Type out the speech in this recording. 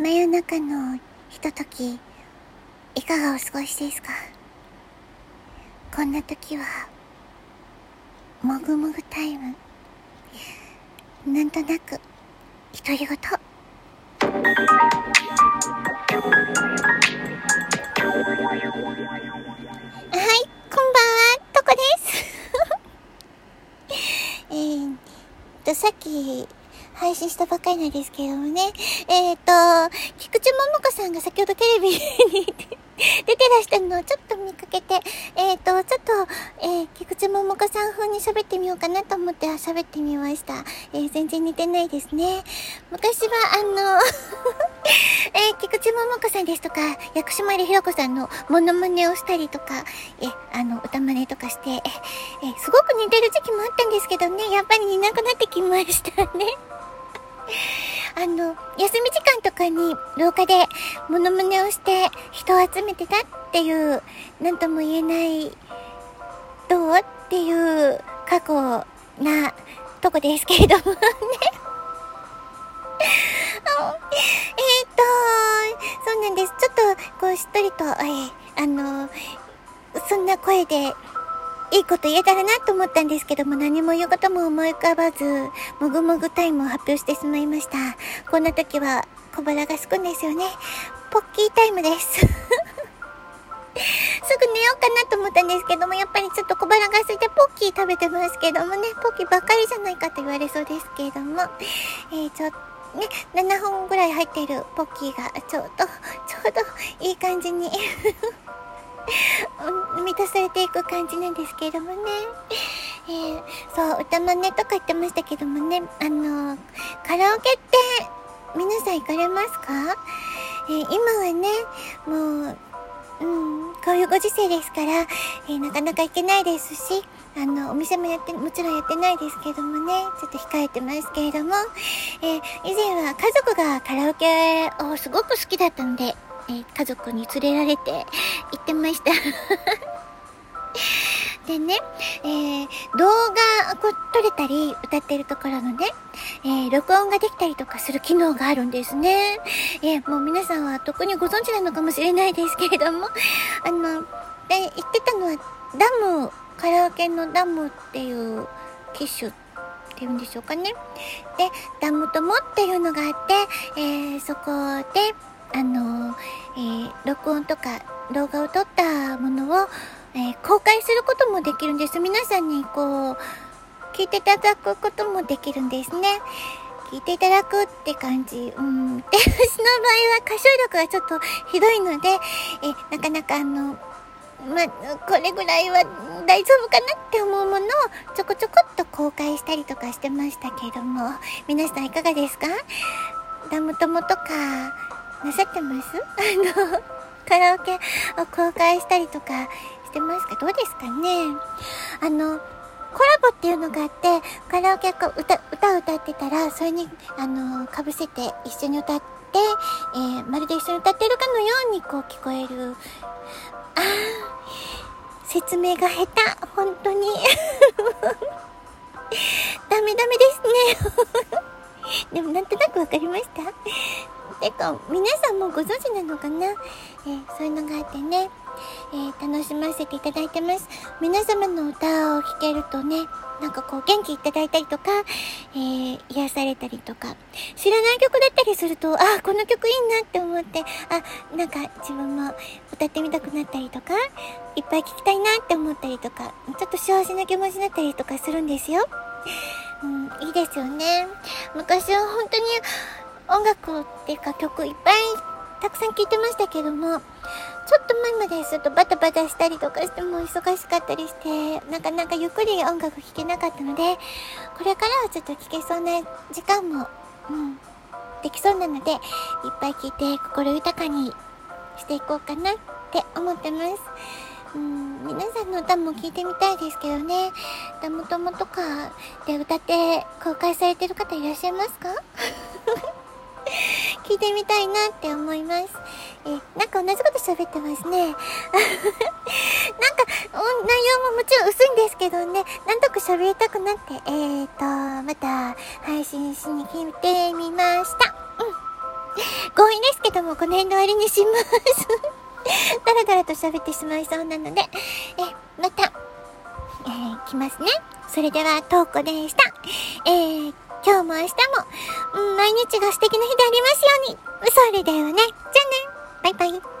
真夜中のひととき、いかがお過ごしですか？こんな時は、もぐもぐタイム。なんとなく、独り言。はい、こんばんは、とこです。えーと、さっき、配信したばっかりなんですけどもね。えっ、ー、と、菊池桃子さんが先ほどテレビに出てらしたのをちょっと見かけて、えっ、ー、と、ちょっと、えー、菊池桃子さん風に喋ってみようかなと思って喋ってみました。えー、全然似てないですね。昔は、あの え菊池桃子さんですとか、薬師丸ひろ子さんのモノマネをしたりとか、え、あの、歌真似とかして、え、え、すごく似てる時期もあったんですけどね、やっぱり似なくなってきましたね。あの、休み時間とかに廊下でモノマネをして人を集めてたっていう、なんとも言えない、どうっていう過去なとこですけれどもね えっと、そうなんです。ちょっと、こう、しっとりと、えあの、そんな声でいいこと言えたらなと思ったんですけども何も言うことも思い浮かばず、もぐもぐタイムを発表してしまいました。こんな時は小腹がすくんですよね。ポッキータイムです。すぐ寝ようかなと思ったんですけども、やっぱりちょっと小腹が空いてポッキー食べてますけどもね、ポッキーばっかりじゃないかと言われそうですけれども、えー、ちょっとね、7本ぐらい入っているポッキーがちょうど、ちょうどいい感じにされていく感じなんですけれどもね。えー、そう、歌真似とか言ってましたけどもね、あの、カラオケって皆さん行かれますか？えー、今はね、もう、うん、こういうご時世ですから、えー、なかなか行けないですし、あの、お店もやって、もちろんやってないですけどもね、ちょっと控えてますけれども、えー、以前は家族がカラオケをすごく好きだったので、えー、家族に連れられて行ってました。でね、えー、動画こ撮れたり歌ってるところのね、えー、録音ができたりとかする機能があるんですね。えー、もう皆さんは特にご存知なのかもしれないですけれども、あの、で、言ってたのはダム、カラオケのダムっていう機種っていうんでしょうかね。で、ダムともっていうのがあって、えー、そこで、あの、え、録音とか動画を撮ったものを、えー、公開することもできるんです。皆さんにこう、聞いていただくこともできるんですね。聞いていただくって感じ。うん。で、私の場合は歌唱力がちょっとひどいので、え、なかなかあの、ま、これぐらいは大丈夫かなって思うものをちょこちょこっと公開したりとかしてましたけれども、皆さんいかがですか？ダム友とか、なさってます？あの、カラオケを公開したりとかしてますか？どうですかね？あの、コラボっていうのがあって、カラオケ歌、歌を歌ってたら、それに、あの、かぶせて一緒に歌って、えー、まるで一緒に歌ってるかのようにこう聞こえる。あー、説明が下手。本当に。ダメダメですね。でもなんとなくわかりました？てか、皆さんもご存知なのかな？えー、そういうのがあってね、えー、楽しませていただいてます。皆様の歌を聴けるとね、なんかこう元気いただいたりとか、えー、癒されたりとか、知らない曲だったりすると、あ、この曲いいなって思って、あ、なんか自分も歌ってみたくなったりとか、いっぱい聴きたいなって思ったりとか、ちょっと幸せな気持ちになったりとかするんですよ。うん、いいですよね。昔は本当に音楽っていうか曲いっぱいたくさん聴いてましたけども、ちょっと前までするとバタバタしたりとかしても忙しかったりして、なかなかゆっくり音楽聴けなかったので、これからはちょっと聴けそうな時間も、うん、できそうなので、いっぱい聴いて心豊かにしていこうかなって思ってます。うん、皆さんの歌も聴いてみたいですけどね。ダムトモとかで歌って公開されてる方いらっしゃいますか？聞いてみたいなって思います。えなんか同じこと喋ってますね。なんか、内容ももちろん薄いんですけどね、なんとか喋りたくなって、えーと、また配信しに来てみました。うん。強引ですけどもこの辺で終わりにします。だらだらと喋ってしまいそうなので、え、また、えー、来ますね。それでは、トーコでした。えー、今日も明日も、うん、毎日が素敵な日でありますように。それではね。じゃあね。バイバイ。